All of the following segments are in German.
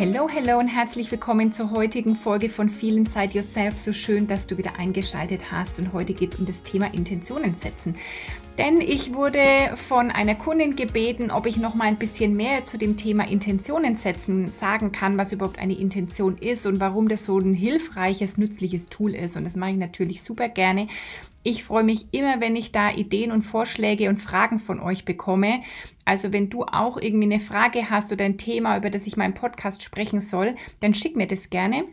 Hello, hello und herzlich willkommen zur heutigen Folge von Feel Inside Yourself. So schön, dass du wieder eingeschaltet hast und heute geht es um das Thema Intentionen setzen. Denn ich wurde von einer Kundin gebeten, ob ich noch mal ein bisschen mehr zu dem Thema Intentionen setzen sagen kann, was überhaupt eine Intention ist und warum das so ein hilfreiches, nützliches Tool ist. Und das mache ich natürlich super gerne. Ich freue mich immer, wenn ich da Ideen und Vorschläge und Fragen von euch bekomme. Also wenn du auch irgendwie eine Frage hast oder ein Thema, über das ich meinen Podcast sprechen soll, dann schick mir das gerne.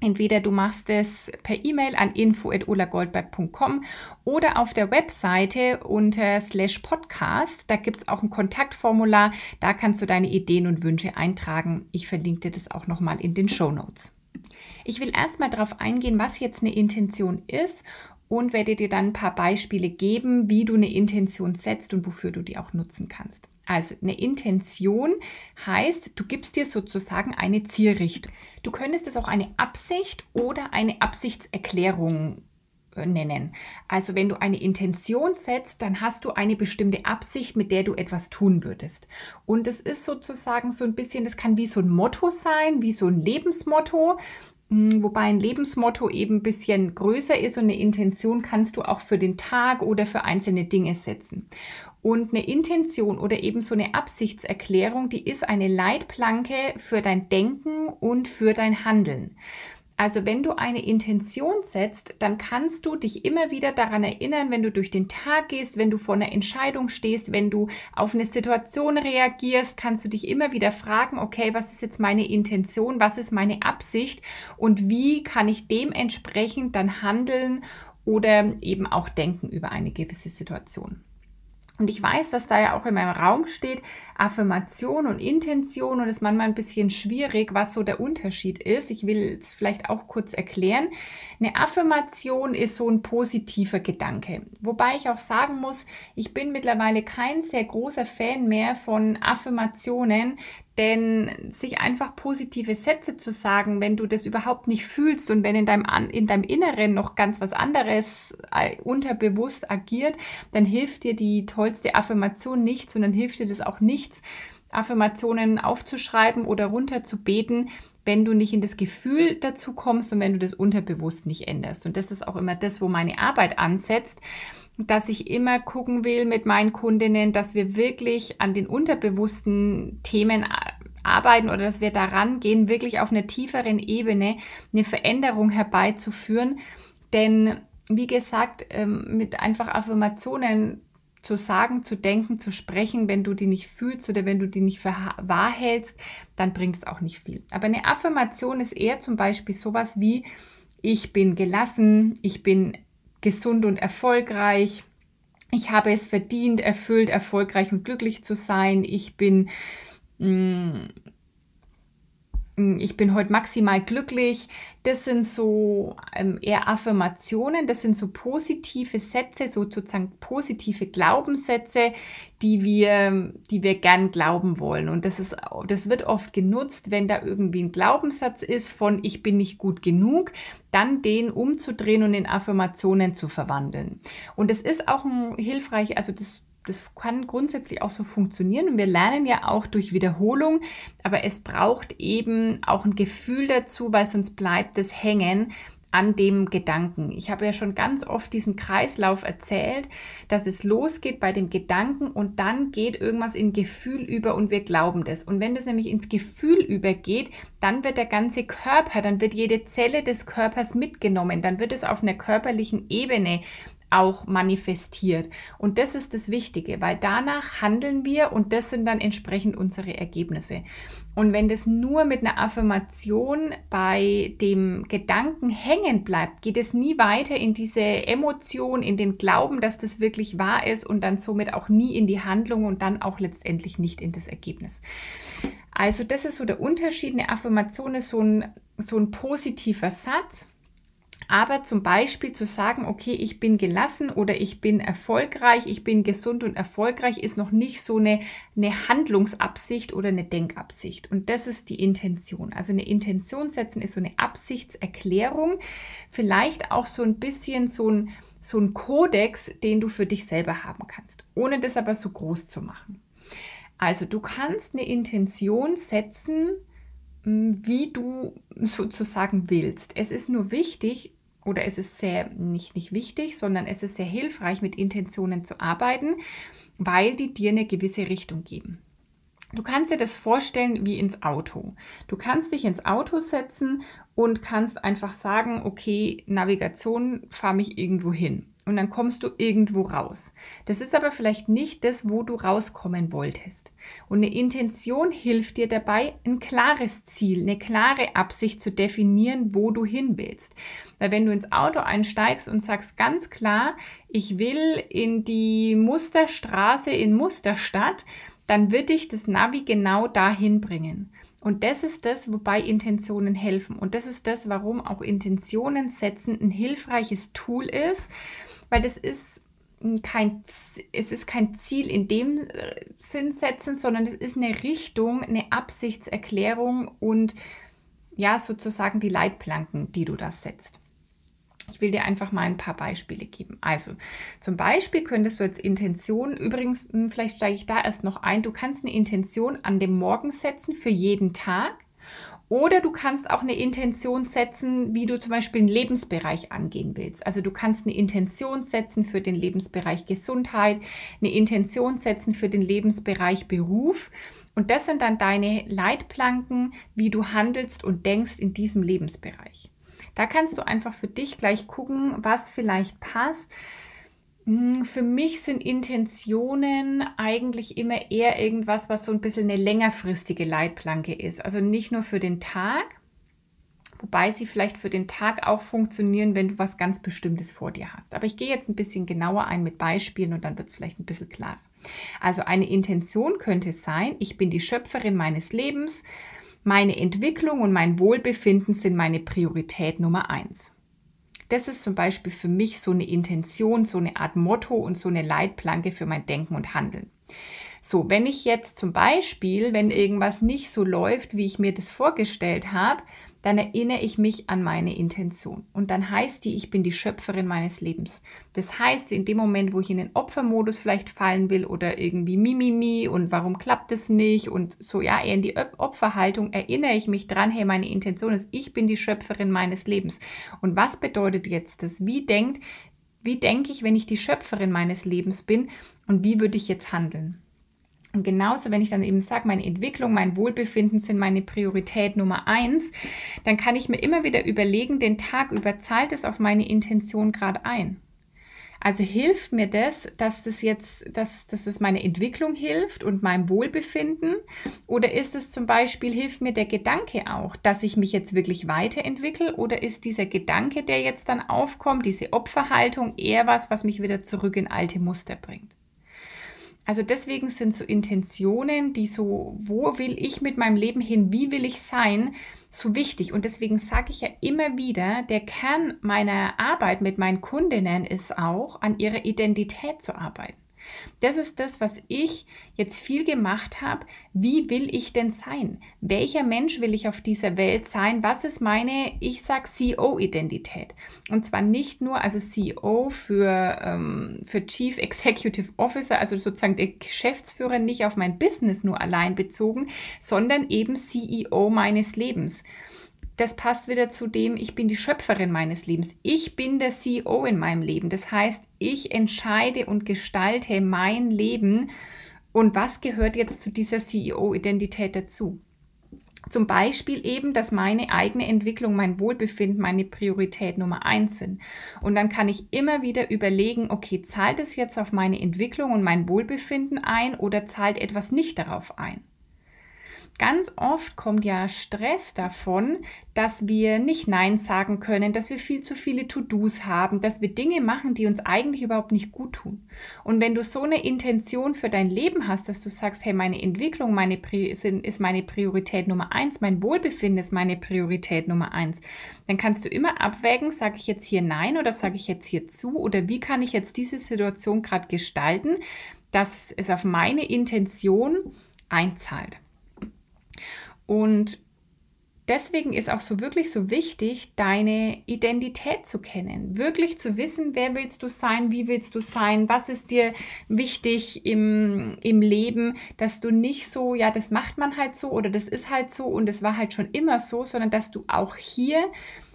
Entweder du machst es per E-Mail an info.ulagoldberg.com oder auf der Webseite unter slash podcast. Da gibt es auch ein Kontaktformular. Da kannst du deine Ideen und Wünsche eintragen. Ich verlinke dir das auch nochmal in den Show Notes. Ich will erstmal darauf eingehen, was jetzt eine Intention ist und werde dir dann ein paar Beispiele geben, wie du eine Intention setzt und wofür du die auch nutzen kannst. Also eine Intention heißt, du gibst dir sozusagen eine Zielrichtung. Du könntest es auch eine Absicht oder eine Absichtserklärung äh, nennen. Also wenn du eine Intention setzt, dann hast du eine bestimmte Absicht, mit der du etwas tun würdest. Und es ist sozusagen so ein bisschen, das kann wie so ein Motto sein, wie so ein Lebensmotto. Hm, wobei ein Lebensmotto eben ein bisschen größer ist und eine Intention kannst du auch für den Tag oder für einzelne Dinge setzen. Und eine Intention oder eben so eine Absichtserklärung, die ist eine Leitplanke für dein Denken und für dein Handeln. Also wenn du eine Intention setzt, dann kannst du dich immer wieder daran erinnern, wenn du durch den Tag gehst, wenn du vor einer Entscheidung stehst, wenn du auf eine Situation reagierst, kannst du dich immer wieder fragen, okay, was ist jetzt meine Intention, was ist meine Absicht und wie kann ich dementsprechend dann handeln oder eben auch denken über eine gewisse Situation. Und ich weiß, dass da ja auch in meinem Raum steht Affirmation und Intention und es ist manchmal ein bisschen schwierig, was so der Unterschied ist. Ich will es vielleicht auch kurz erklären. Eine Affirmation ist so ein positiver Gedanke. Wobei ich auch sagen muss, ich bin mittlerweile kein sehr großer Fan mehr von Affirmationen, denn sich einfach positive Sätze zu sagen, wenn du das überhaupt nicht fühlst und wenn in deinem, in deinem Inneren noch ganz was anderes äh, unterbewusst agiert, dann hilft dir die tollste Affirmation nichts und dann hilft dir das auch nichts, Affirmationen aufzuschreiben oder runterzubeten, wenn du nicht in das Gefühl dazu kommst und wenn du das unterbewusst nicht änderst. Und das ist auch immer das, wo meine Arbeit ansetzt dass ich immer gucken will mit meinen Kundinnen, dass wir wirklich an den unterbewussten Themen arbeiten oder dass wir daran gehen, wirklich auf einer tieferen Ebene eine Veränderung herbeizuführen. Denn wie gesagt, ähm, mit einfach Affirmationen zu sagen, zu denken, zu sprechen, wenn du die nicht fühlst oder wenn du die nicht für wahr hältst, dann bringt es auch nicht viel. Aber eine Affirmation ist eher zum Beispiel sowas wie, ich bin gelassen, ich bin gesund und erfolgreich. Ich habe es verdient, erfüllt, erfolgreich und glücklich zu sein. Ich bin mh, mm, ich bin heute maximal glücklich. Das sind so ähm, eher Affirmationen, das sind so positive Sätze, sozusagen positive Glaubenssätze, die wir, die wir gern glauben wollen. Und das ist, das wird oft genutzt, wenn da irgendwie ein Glaubenssatz ist von ich bin nicht gut genug, dann den umzudrehen und in Affirmationen zu verwandeln. Und es ist auch ein hilfreich, also das das kann grundsätzlich auch so funktionieren und wir lernen ja auch durch Wiederholung, aber es braucht eben auch ein Gefühl dazu, weil sonst bleibt es hängen an dem Gedanken. Ich habe ja schon ganz oft diesen Kreislauf erzählt, dass es losgeht bei dem Gedanken und dann geht irgendwas in Gefühl über und wir glauben das. Und wenn das nämlich ins Gefühl übergeht, dann wird der ganze Körper, dann wird jede Zelle des Körpers mitgenommen, dann wird es auf einer körperlichen Ebene auch manifestiert. Und das ist das Wichtige, weil danach handeln wir und das sind dann entsprechend unsere Ergebnisse. Und wenn das nur mit einer Affirmation bei dem Gedanken hängen bleibt, geht es nie weiter in diese Emotion, in den Glauben, dass das wirklich wahr ist und dann somit auch nie in die Handlung und dann auch letztendlich nicht in das Ergebnis. Also das ist so der Unterschied. Eine Affirmation ist so ein, so ein positiver Satz Aber zum Beispiel zu sagen, okay, ich bin gelassen oder ich bin erfolgreich, ich bin gesund und erfolgreich, ist noch nicht so eine, eine Handlungsabsicht oder eine Denkabsicht. Und das ist die Intention. Also eine Intention setzen ist so eine Absichtserklärung, vielleicht auch so ein bisschen so ein, so ein Kodex, den du für dich selber haben kannst, ohne das aber so groß zu machen. Also du kannst eine Intention setzen, wie du sozusagen willst. Es ist nur wichtig, oder es ist sehr nicht, nicht wichtig, sondern es ist sehr hilfreich, mit Intentionen zu arbeiten, weil die dir eine gewisse Richtung geben. Du kannst dir das vorstellen wie ins Auto. Du kannst dich ins Auto setzen und kannst einfach sagen, okay, Navigation, fahr mich irgendwo hin und dann kommst du irgendwo raus. Das ist aber vielleicht nicht das, wo du rauskommen wolltest. Und eine Intention hilft dir dabei, ein klares Ziel, eine klare Absicht zu definieren, wo du hin willst. Weil wenn du ins Auto einsteigst und sagst ganz klar, ich will in die Musterstraße in Musterstadt, dann wird dich das Navi genau dahin bringen. Und das ist das, wobei Intentionen helfen. Und das ist das, warum auch Intentionen setzen ein hilfreiches Tool ist, weil das ist kein, es ist kein Ziel in dem äh, Sinn setzen, sondern es ist eine Richtung, eine Absichtserklärung und ja, sozusagen die Leitplanken, die du da setzt. Ich will dir einfach mal ein paar Beispiele geben. Also zum Beispiel könntest du als Intention, übrigens, hm, vielleicht steige ich da erst noch ein, du kannst eine Intention an dem Morgen setzen für jeden Tag oder du kannst auch eine Intention setzen, wie du zum Beispiel einen Lebensbereich angehen willst. Also du kannst eine Intention setzen für den Lebensbereich Gesundheit, eine Intention setzen für den Lebensbereich Beruf. Und das sind dann deine Leitplanken, wie du handelst und denkst in diesem Lebensbereich. Da kannst du einfach für dich gleich gucken, was vielleicht passt. Hm, für mich sind Intentionen eigentlich immer eher irgendwas, was so ein bisschen eine längerfristige Leitplanke ist. Also nicht nur für den Tag, wobei sie vielleicht für den Tag auch funktionieren, wenn du was ganz Bestimmtes vor dir hast. Aber ich gehe jetzt ein bisschen genauer ein mit Beispielen und dann wird es vielleicht ein bisschen klarer. Also eine Intention könnte sein, ich bin die Schöpferin meines Lebens, meine Entwicklung und mein Wohlbefinden sind meine Priorität Nummer eins. Das ist zum Beispiel für mich so eine Intention, so eine Art Motto und so eine Leitplanke für mein Denken und Handeln. So, wenn ich jetzt zum Beispiel, wenn irgendwas nicht so läuft, wie ich mir das vorgestellt habe, dann erinnere ich mich an meine Intention. Und dann heißt die, ich bin die Schöpferin meines Lebens. Das heißt, in dem Moment, wo ich in den Opfermodus vielleicht fallen will oder irgendwie Mimimi und warum klappt es nicht und so, ja, eher in die Opferhaltung, erinnere ich mich dran, hey, meine Intention ist, ich bin die Schöpferin meines Lebens. Und was bedeutet jetzt das? Wie denkt, wie denke ich, wenn ich die Schöpferin meines Lebens bin und wie würde ich jetzt handeln? Und genauso, wenn ich dann eben sage, meine Entwicklung, mein Wohlbefinden sind meine Priorität Nummer eins, dann kann ich mir immer wieder überlegen, den Tag über zahlt es auf meine Intention gerade ein. Also hilft mir das, dass das jetzt, dass, dass das meine Entwicklung hilft und meinem Wohlbefinden? Oder ist es zum Beispiel, hilft mir der Gedanke auch, dass ich mich jetzt wirklich weiterentwickle? Oder ist dieser Gedanke, der jetzt dann aufkommt, diese Opferhaltung eher was, was mich wieder zurück in alte Muster bringt? Also deswegen sind so Intentionen, die so, wo will ich mit meinem Leben hin, wie will ich sein, so wichtig. Und deswegen sage ich ja immer wieder, der Kern meiner Arbeit mit meinen Kundinnen ist auch, an ihrer Identität zu arbeiten. Das ist das, was ich jetzt viel gemacht habe. Wie will ich denn sein? Welcher Mensch will ich auf dieser Welt sein? Was ist meine, ich sage CEO-Identität? Und zwar nicht nur, also CEO für, ähm, für Chief Executive Officer, also sozusagen der Geschäftsführer nicht auf mein Business nur allein bezogen, sondern eben CEO meines Lebens das passt wieder zu dem, ich bin die Schöpferin meines Lebens. Ich bin der CEO in meinem Leben. Das heißt, ich entscheide und gestalte mein Leben. Und was gehört jetzt zu dieser CEO-Identität dazu? Zum Beispiel eben, dass meine eigene Entwicklung, mein Wohlbefinden, meine Priorität Nummer eins sind. Und dann kann ich immer wieder überlegen, okay, zahlt es jetzt auf meine Entwicklung und mein Wohlbefinden ein oder zahlt etwas nicht darauf ein? Ganz oft kommt ja Stress davon, dass wir nicht Nein sagen können, dass wir viel zu viele To-Dos haben, dass wir Dinge machen, die uns eigentlich überhaupt nicht gut tun. Und wenn du so eine Intention für dein Leben hast, dass du sagst, hey, meine Entwicklung meine ist meine Priorität Nummer eins, mein Wohlbefinden ist meine Priorität Nummer eins, dann kannst du immer abwägen, sage ich jetzt hier Nein oder sage ich jetzt hier zu oder wie kann ich jetzt diese Situation gerade gestalten, dass es auf meine Intention einzahlt. Und deswegen ist auch so wirklich so wichtig, deine Identität zu kennen. Wirklich zu wissen, wer willst du sein, wie willst du sein, was ist dir wichtig im, im Leben, dass du nicht so, ja, das macht man halt so oder das ist halt so und es war halt schon immer so, sondern dass du auch hier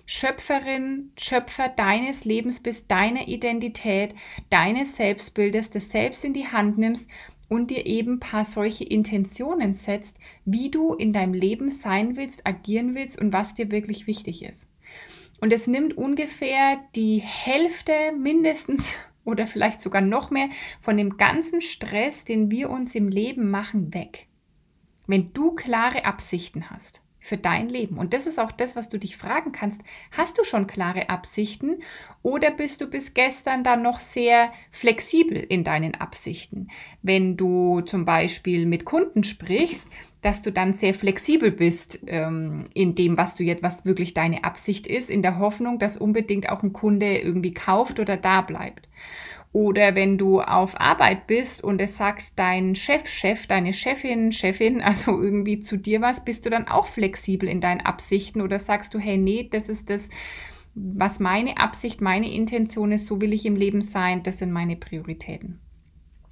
Schöpferin, Schöpfer deines Lebens bist, deiner Identität, deines Selbstbildes, das Selbst in die Hand nimmst und dir eben ein paar solche Intentionen setzt, wie du in deinem Leben sein willst, agieren willst und was dir wirklich wichtig ist. Und es nimmt ungefähr die Hälfte mindestens oder vielleicht sogar noch mehr von dem ganzen Stress, den wir uns im Leben machen, weg. Wenn du klare Absichten hast für dein Leben. Und das ist auch das, was du dich fragen kannst. Hast du schon klare Absichten oder bist du bis gestern dann noch sehr flexibel in deinen Absichten? Wenn du zum Beispiel mit Kunden sprichst, dass du dann sehr flexibel bist ähm, in dem, was du jetzt, was wirklich deine Absicht ist, in der Hoffnung, dass unbedingt auch ein Kunde irgendwie kauft oder da bleibt. Oder wenn du auf Arbeit bist und es sagt dein Chef, Chef, deine Chefin, Chefin, also irgendwie zu dir was, bist du dann auch flexibel in deinen Absichten oder sagst du, hey, nee, das ist das, was meine Absicht, meine Intention ist, so will ich im Leben sein, das sind meine Prioritäten.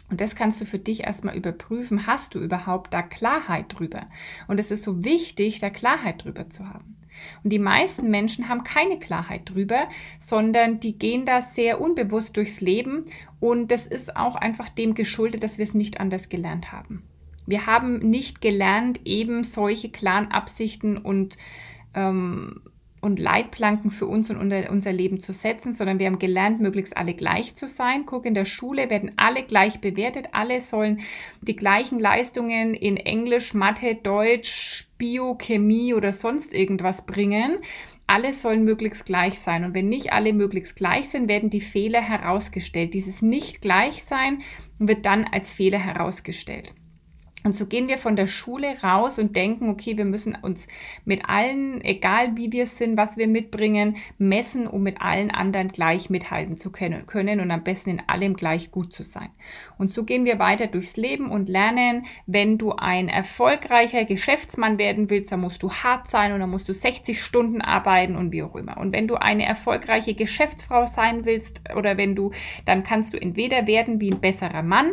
Und das kannst du für dich erstmal überprüfen. Hast du überhaupt da Klarheit drüber? Und es ist so wichtig, da Klarheit drüber zu haben. Und die meisten Menschen haben keine Klarheit drüber, sondern die gehen da sehr unbewusst durchs Leben. Und das ist auch einfach dem geschuldet, dass wir es nicht anders gelernt haben. Wir haben nicht gelernt, eben solche klaren Absichten und ähm, und Leitplanken für uns und unser Leben zu setzen, sondern wir haben gelernt, möglichst alle gleich zu sein. Guck, in der Schule werden alle gleich bewertet. Alle sollen die gleichen Leistungen in Englisch, Mathe, Deutsch, Bio, Chemie oder sonst irgendwas bringen. Alle sollen möglichst gleich sein. Und wenn nicht alle möglichst gleich sind, werden die Fehler herausgestellt. Dieses Nicht-Gleichsein wird dann als Fehler herausgestellt. Und so gehen wir von der Schule raus und denken, okay, wir müssen uns mit allen, egal wie wir sind, was wir mitbringen, messen, um mit allen anderen gleich mithalten zu können und am besten in allem gleich gut zu sein. Und so gehen wir weiter durchs Leben und lernen, wenn du ein erfolgreicher Geschäftsmann werden willst, dann musst du hart sein und dann musst du 60 Stunden arbeiten und wie auch immer. Und wenn du eine erfolgreiche Geschäftsfrau sein willst oder wenn du, dann kannst du entweder werden wie ein besserer Mann,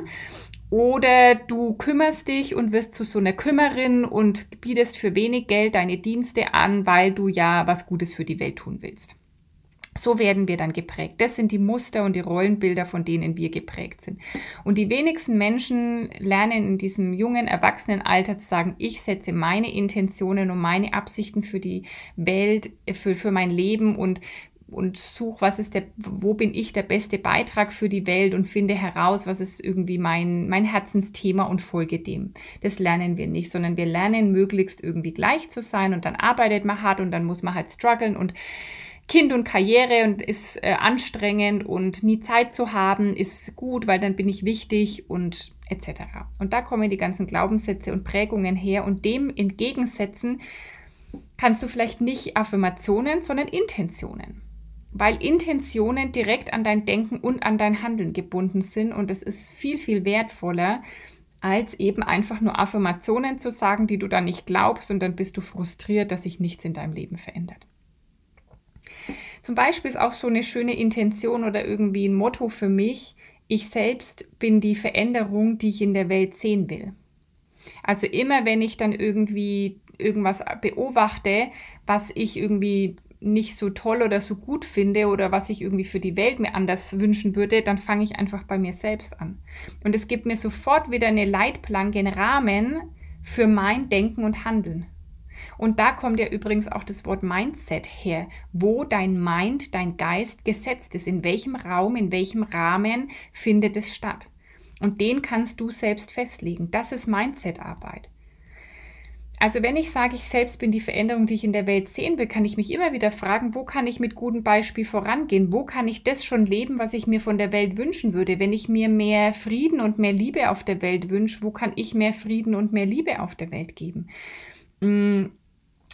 oder du kümmerst dich und wirst zu so einer Kümmerin und bietest für wenig Geld deine Dienste an, weil du ja was Gutes für die Welt tun willst. So werden wir dann geprägt. Das sind die Muster und die Rollenbilder, von denen wir geprägt sind. Und die wenigsten Menschen lernen in diesem jungen Erwachsenenalter zu sagen, ich setze meine Intentionen und meine Absichten für die Welt, für, für mein Leben und und suche, was ist der, wo bin ich der beste Beitrag für die Welt und finde heraus, was ist irgendwie mein, mein Herzensthema und folge dem. Das lernen wir nicht, sondern wir lernen möglichst irgendwie gleich zu sein und dann arbeitet man hart und dann muss man halt strugglen und Kind und Karriere und ist äh, anstrengend und nie Zeit zu haben ist gut, weil dann bin ich wichtig und etc. Und da kommen die ganzen Glaubenssätze und Prägungen her und dem entgegensetzen kannst du vielleicht nicht Affirmationen, sondern Intentionen weil Intentionen direkt an dein Denken und an dein Handeln gebunden sind und es ist viel, viel wertvoller, als eben einfach nur Affirmationen zu sagen, die du dann nicht glaubst und dann bist du frustriert, dass sich nichts in deinem Leben verändert. Zum Beispiel ist auch so eine schöne Intention oder irgendwie ein Motto für mich, ich selbst bin die Veränderung, die ich in der Welt sehen will. Also immer wenn ich dann irgendwie irgendwas beobachte, was ich irgendwie nicht so toll oder so gut finde oder was ich irgendwie für die Welt mir anders wünschen würde, dann fange ich einfach bei mir selbst an. Und es gibt mir sofort wieder eine Leitplanke, einen Rahmen für mein Denken und Handeln. Und da kommt ja übrigens auch das Wort Mindset her, wo dein Mind, dein Geist gesetzt ist, in welchem Raum, in welchem Rahmen findet es statt. Und den kannst du selbst festlegen. Das ist Mindset-Arbeit. Also wenn ich sage, ich selbst bin die Veränderung, die ich in der Welt sehen will, kann ich mich immer wieder fragen, wo kann ich mit gutem Beispiel vorangehen? Wo kann ich das schon leben, was ich mir von der Welt wünschen würde? Wenn ich mir mehr Frieden und mehr Liebe auf der Welt wünsche, wo kann ich mehr Frieden und mehr Liebe auf der Welt geben?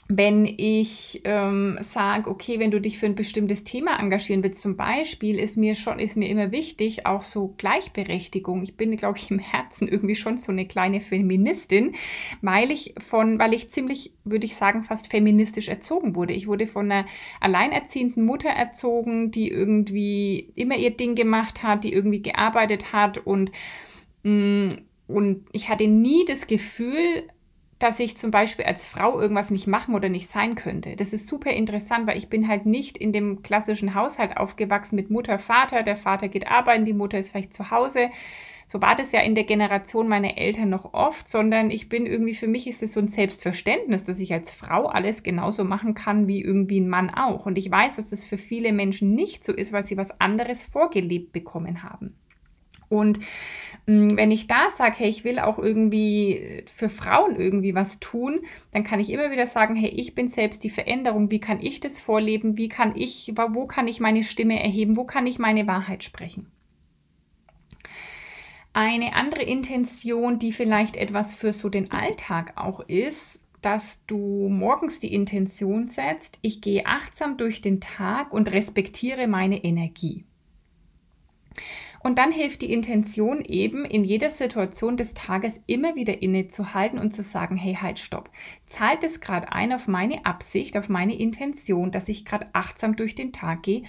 Wenn ich ähm, sage, okay, wenn du dich für ein bestimmtes Thema engagieren willst, zum Beispiel, ist mir schon, ist mir immer wichtig, auch so Gleichberechtigung. Ich bin, glaube ich, im Herzen irgendwie schon so eine kleine Feministin, weil ich von, weil ich ziemlich, würde ich sagen, fast feministisch erzogen wurde. Ich wurde von einer alleinerziehenden Mutter erzogen, die irgendwie immer ihr Ding gemacht hat, die irgendwie gearbeitet hat und mm, und ich hatte nie das Gefühl, dass ich zum Beispiel als Frau irgendwas nicht machen oder nicht sein könnte. Das ist super interessant, weil ich bin halt nicht in dem klassischen Haushalt aufgewachsen mit Mutter, Vater. Der Vater geht arbeiten, die Mutter ist vielleicht zu Hause. So war das ja in der Generation meiner Eltern noch oft, sondern ich bin irgendwie, für mich ist es so ein Selbstverständnis, dass ich als Frau alles genauso machen kann wie irgendwie ein Mann auch. Und ich weiß, dass das für viele Menschen nicht so ist, weil sie was anderes vorgelebt bekommen haben. Und mm, wenn ich da sage, hey, ich will auch irgendwie für Frauen irgendwie was tun, dann kann ich immer wieder sagen, hey, ich bin selbst die Veränderung. Wie kann ich das vorleben? Wie kann ich, wo kann ich meine Stimme erheben? Wo kann ich meine Wahrheit sprechen? Eine andere Intention, die vielleicht etwas für so den Alltag auch ist, dass du morgens die Intention setzt, ich gehe achtsam durch den Tag und respektiere meine Energie. Und dann hilft die Intention eben, in jeder Situation des Tages immer wieder innezuhalten und zu sagen, hey, halt, stopp. Zahlt es gerade ein auf meine Absicht, auf meine Intention, dass ich gerade achtsam durch den Tag gehe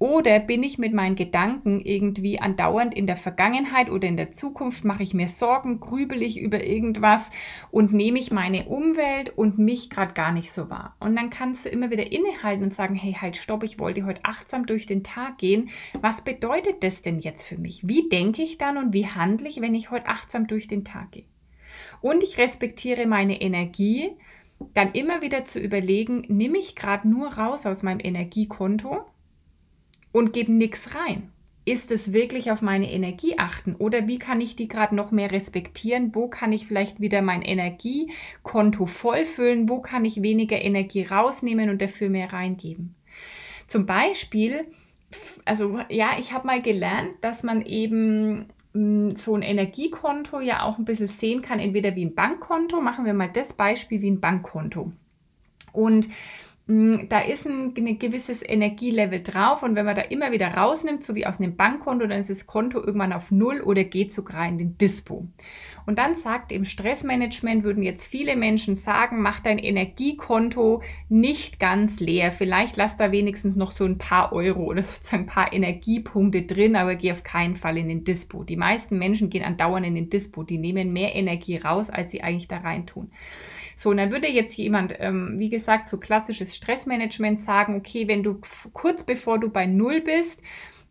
oder bin ich mit meinen Gedanken irgendwie andauernd in der Vergangenheit oder in der Zukunft, mache ich mir Sorgen, grübel ich über irgendwas und nehme ich meine Umwelt und mich gerade gar nicht so wahr. Und dann kannst du immer wieder innehalten und sagen, hey, halt, stopp, ich wollte heute achtsam durch den Tag gehen. Was bedeutet das denn jetzt für mich? Wie denke ich dann und wie handle ich, wenn ich heute achtsam durch den Tag gehe? Und ich respektiere meine Energie, dann immer wieder zu überlegen, nehme ich gerade nur raus aus meinem Energiekonto und gebe nichts rein. Ist es wirklich auf meine Energie achten oder wie kann ich die gerade noch mehr respektieren? Wo kann ich vielleicht wieder mein Energiekonto vollfüllen? Wo kann ich weniger Energie rausnehmen und dafür mehr reingeben? Zum Beispiel, also ja, ich habe mal gelernt, dass man eben hm, so ein Energiekonto ja auch ein bisschen sehen kann, entweder wie ein Bankkonto, machen wir mal das Beispiel wie ein Bankkonto. Und da ist ein, ein, gewisses Energielevel drauf und wenn man da immer wieder rausnimmt, so wie aus einem Bankkonto, dann ist das Konto irgendwann auf Null oder geht sogar in den Dispo. Und dann sagt im Stressmanagement, würden jetzt viele Menschen sagen, mach dein Energiekonto nicht ganz leer. Vielleicht lass da wenigstens noch so ein paar Euro oder sozusagen ein paar Energiepunkte drin, aber geh auf keinen Fall in den Dispo. Die meisten Menschen gehen andauernd in den Dispo. Die nehmen mehr Energie raus, als sie eigentlich da rein tun. So, und dann würde jetzt jemand, ähm, wie gesagt, so klassisches Stressmanagement sagen, okay, wenn du kurz bevor du bei Null bist,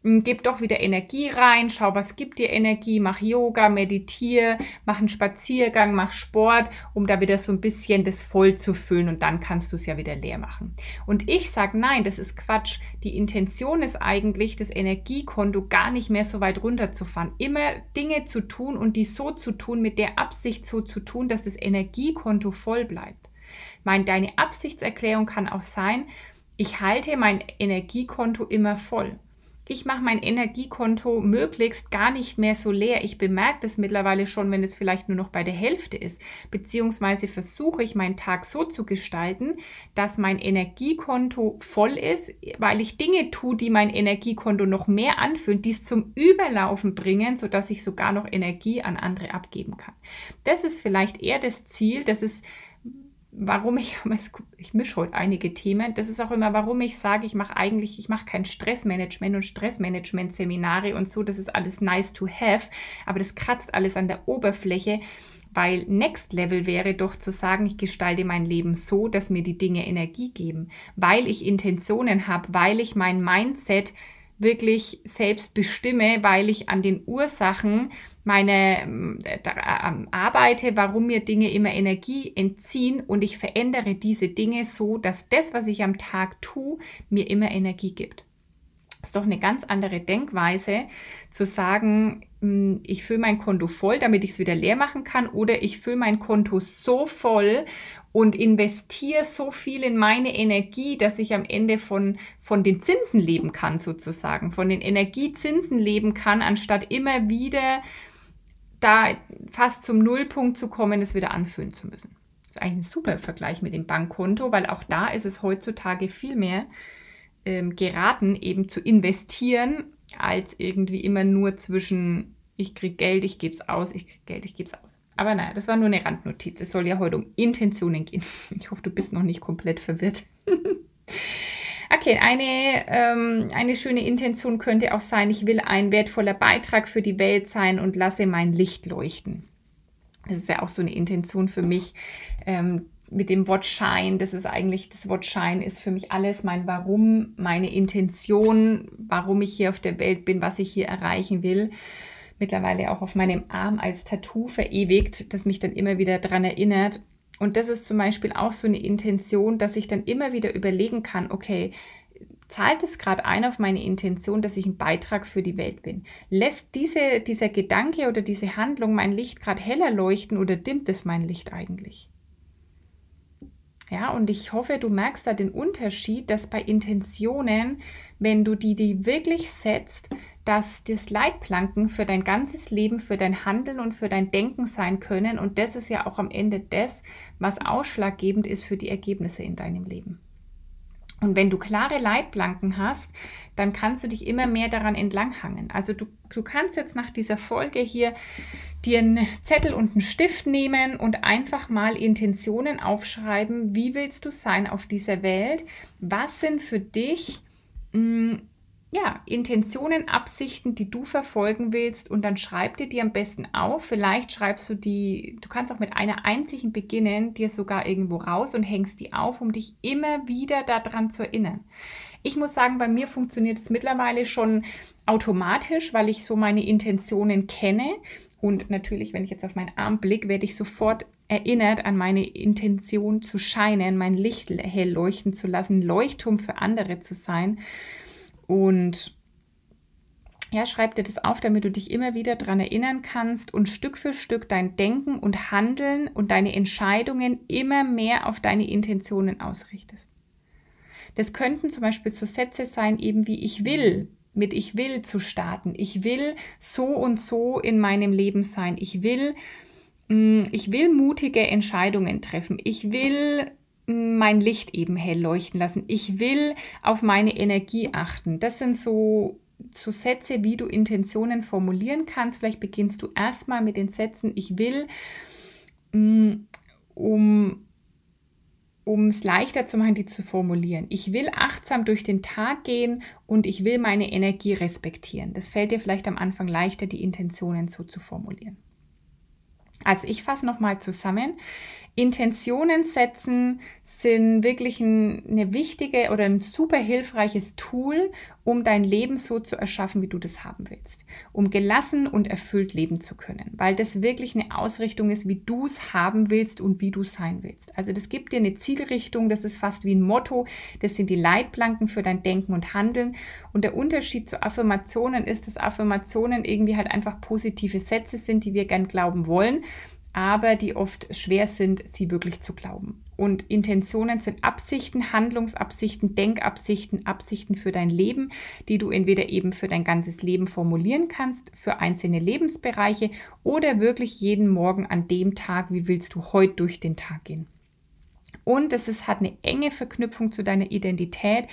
gib doch wieder Energie rein, schau, was gibt dir Energie, mach Yoga, meditiere, mach einen Spaziergang, mach Sport, um da wieder so ein bisschen das voll zu füllen und dann kannst du es ja wieder leer machen. Und ich sage, nein, das ist Quatsch. Die Intention ist eigentlich, das Energiekonto gar nicht mehr so weit runterzufahren. Immer Dinge zu tun und die so zu tun, mit der Absicht so zu tun, dass das Energiekonto voll bleibt. Mein, deine Absichtserklärung kann auch sein, ich halte mein Energiekonto immer voll ich mache mein Energiekonto möglichst gar nicht mehr so leer. Ich bemerke das mittlerweile schon, wenn es vielleicht nur noch bei der Hälfte ist. Beziehungsweise versuche ich meinen Tag so zu gestalten, dass mein Energiekonto voll ist, weil ich Dinge tue, die mein Energiekonto noch mehr anfüllen, die es zum Überlaufen bringen, sodass ich sogar noch Energie an andere abgeben kann. Das ist vielleicht eher das Ziel, das ist warum ich, ich mische heute einige Themen, das ist auch immer, warum ich sage, ich mache eigentlich, ich mache kein Stressmanagement und Stressmanagement-Seminare und so, das ist alles nice to have, aber das kratzt alles an der Oberfläche, weil Next Level wäre doch zu sagen, ich gestalte mein Leben so, dass mir die Dinge Energie geben, weil ich Intentionen habe, weil ich mein Mindset wirklich selbst bestimme, weil ich an den Ursachen meine äh, äh, arbeite, warum mir Dinge immer Energie entziehen und ich verändere diese Dinge so, dass das, was ich am Tag tue, mir immer Energie gibt. Ist doch eine ganz andere Denkweise zu sagen, hm, ich fülle mein Konto voll, damit ich es wieder leer machen kann, oder ich fülle mein Konto so voll und investiere so viel in meine Energie, dass ich am Ende von, von den Zinsen leben kann, sozusagen, von den Energiezinsen leben kann, anstatt immer wieder da fast zum Nullpunkt zu kommen, es wieder anfüllen zu müssen. Das ist eigentlich ein super Vergleich mit dem Bankkonto, weil auch da ist es heutzutage viel mehr ähm, geraten, eben zu investieren, als irgendwie immer nur zwischen ich kriege Geld, ich gebe es aus, ich kriege Geld, ich gebe es aus. Aber naja, das war nur eine Randnotiz. Es soll ja heute um Intentionen gehen. Ich hoffe, du bist noch nicht komplett verwirrt. okay, eine, ähm, eine schöne Intention könnte auch sein, ich will ein wertvoller Beitrag für die Welt sein und lasse mein Licht leuchten. Das ist ja auch so eine Intention für mich. Ähm, mit dem Wort Shine, das ist eigentlich, das Wort Shine ist für mich alles mein Warum, meine Intention, warum ich hier auf der Welt bin, was ich hier erreichen will. Mittlerweile auch auf meinem Arm als Tattoo verewigt, das mich dann immer wieder daran erinnert. Und das ist zum Beispiel auch so eine Intention, dass ich dann immer wieder überlegen kann, okay, zahlt es gerade ein auf meine Intention, dass ich ein Beitrag für die Welt bin? Lässt diese, dieser Gedanke oder diese Handlung mein Licht gerade heller leuchten oder dimmt es mein Licht eigentlich? Ja, und ich hoffe, du merkst da den Unterschied, dass bei Intentionen, wenn du die, die wirklich setzt, dass das Leitplanken für dein ganzes Leben, für dein Handeln und für dein Denken sein können. Und das ist ja auch am Ende das, was ausschlaggebend ist für die Ergebnisse in deinem Leben. Und wenn du klare Leitplanken hast, dann kannst du dich immer mehr daran entlanghangen. Also du, du kannst jetzt nach dieser Folge hier dir einen Zettel und einen Stift nehmen und einfach mal Intentionen aufschreiben. Wie willst du sein auf dieser Welt? Was sind für dich mh, hm, ja, Intentionen, Absichten, die du verfolgen willst und dann schreib dir die am besten auf. Vielleicht schreibst du die, du kannst auch mit einer einzigen beginnen, dir sogar irgendwo raus und hängst die auf, um dich immer wieder daran zu erinnern. Ich muss sagen, bei mir funktioniert es mittlerweile schon automatisch, weil ich so meine Intentionen kenne. Und natürlich, wenn ich jetzt auf meinen Arm blicke, werde ich sofort erinnert an meine Intention zu scheinen, mein Licht hell leuchten zu lassen, Leuchtturm für andere zu sein. Und ja, schreib dir das auf, damit du dich immer wieder daran erinnern kannst und Stück für Stück dein Denken und Handeln und deine Entscheidungen immer mehr auf deine Intentionen ausrichtest. Das könnten zum Beispiel so Sätze sein, eben wie ich will, mit ich will zu starten. Ich will so und so in meinem Leben sein. Ich will, mm, ich will mutige Entscheidungen treffen. Ich will mein Licht eben hell leuchten lassen. Ich will auf meine Energie achten. Das sind so, so Sätze, wie du Intentionen formulieren kannst. Vielleicht beginnst du erstmal mit den Sätzen, ich will, mm, um um es leichter zu machen, die zu formulieren. Ich will achtsam durch den Tag gehen und ich will meine Energie respektieren. Das fällt dir vielleicht am Anfang leichter, die Intentionen so zu formulieren. Also ich fasse nochmal zusammen. Intentionen setzen sind wirklich ein, eine wichtige oder ein super hilfreiches Tool, um dein Leben so zu erschaffen, wie du das haben willst. Um gelassen und erfüllt leben zu können, weil das wirklich eine Ausrichtung ist, wie du es haben willst und wie du sein willst. Also das gibt dir eine Zielrichtung, das ist fast wie ein Motto, das sind die Leitplanken für dein Denken und Handeln. Und der Unterschied zu Affirmationen ist, dass Affirmationen irgendwie halt einfach positive Sätze sind, die wir gern glauben wollen aber die oft schwer sind, sie wirklich zu glauben. Und Intentionen sind Absichten, Handlungsabsichten, Denkabsichten, Absichten für dein Leben, die du entweder eben für dein ganzes Leben formulieren kannst, für einzelne Lebensbereiche oder wirklich jeden Morgen an dem Tag, wie willst du heute durch den Tag gehen. Und es ist, hat eine enge Verknüpfung zu deiner Identität.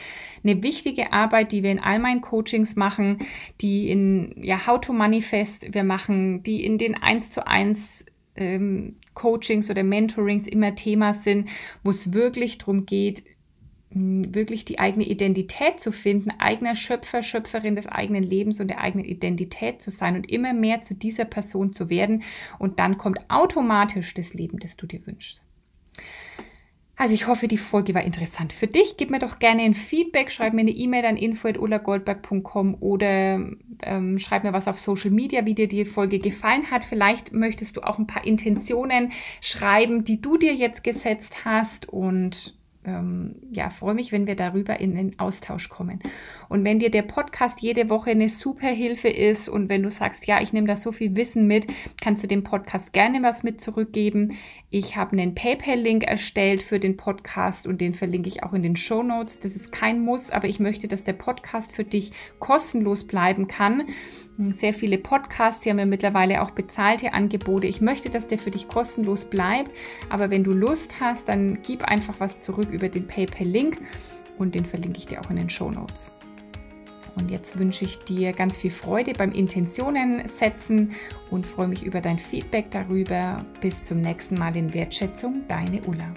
Eine wichtige Arbeit, die wir in all meinen Coachings machen, die in ja, How to Manifest wir machen, die in den 1 zu 1 ähm, Coachings oder Mentorings immer Thema sind, wo es wirklich darum geht, wirklich die eigene Identität zu finden, eigener Schöpfer, Schöpferin des eigenen Lebens und der eigenen Identität zu sein und immer mehr zu dieser Person zu werden. Und dann kommt automatisch das Leben, das du dir wünschst. Also ich hoffe, die Folge war interessant für dich. Gib mir doch gerne ein Feedback, schreib mir eine E-Mail an info.ulagoldberg.com oder ähm, schreib mir was auf Social Media, wie dir die Folge gefallen hat. Vielleicht möchtest du auch ein paar Intentionen schreiben, die du dir jetzt gesetzt hast und ähm, ja, freue mich, wenn wir darüber in den Austausch kommen. Und wenn dir der Podcast jede Woche eine super Hilfe ist und wenn du sagst, ja, ich nehme da so viel Wissen mit, kannst du dem Podcast gerne was mit zurückgeben. Ich habe einen PayPal-Link erstellt für den Podcast und den verlinke ich auch in den Show Notes. Das ist kein Muss, aber ich möchte, dass der Podcast für dich kostenlos bleiben kann sehr viele Podcasts, sie haben ja mittlerweile auch bezahlte Angebote. Ich möchte, dass der für dich kostenlos bleibt, aber wenn du Lust hast, dann gib einfach was zurück über den PayPal-Link und den verlinke ich dir auch in den Show Notes. Und jetzt wünsche ich dir ganz viel Freude beim Intentionen setzen und freue mich über dein Feedback darüber. Bis zum nächsten Mal in Wertschätzung, deine Ulla.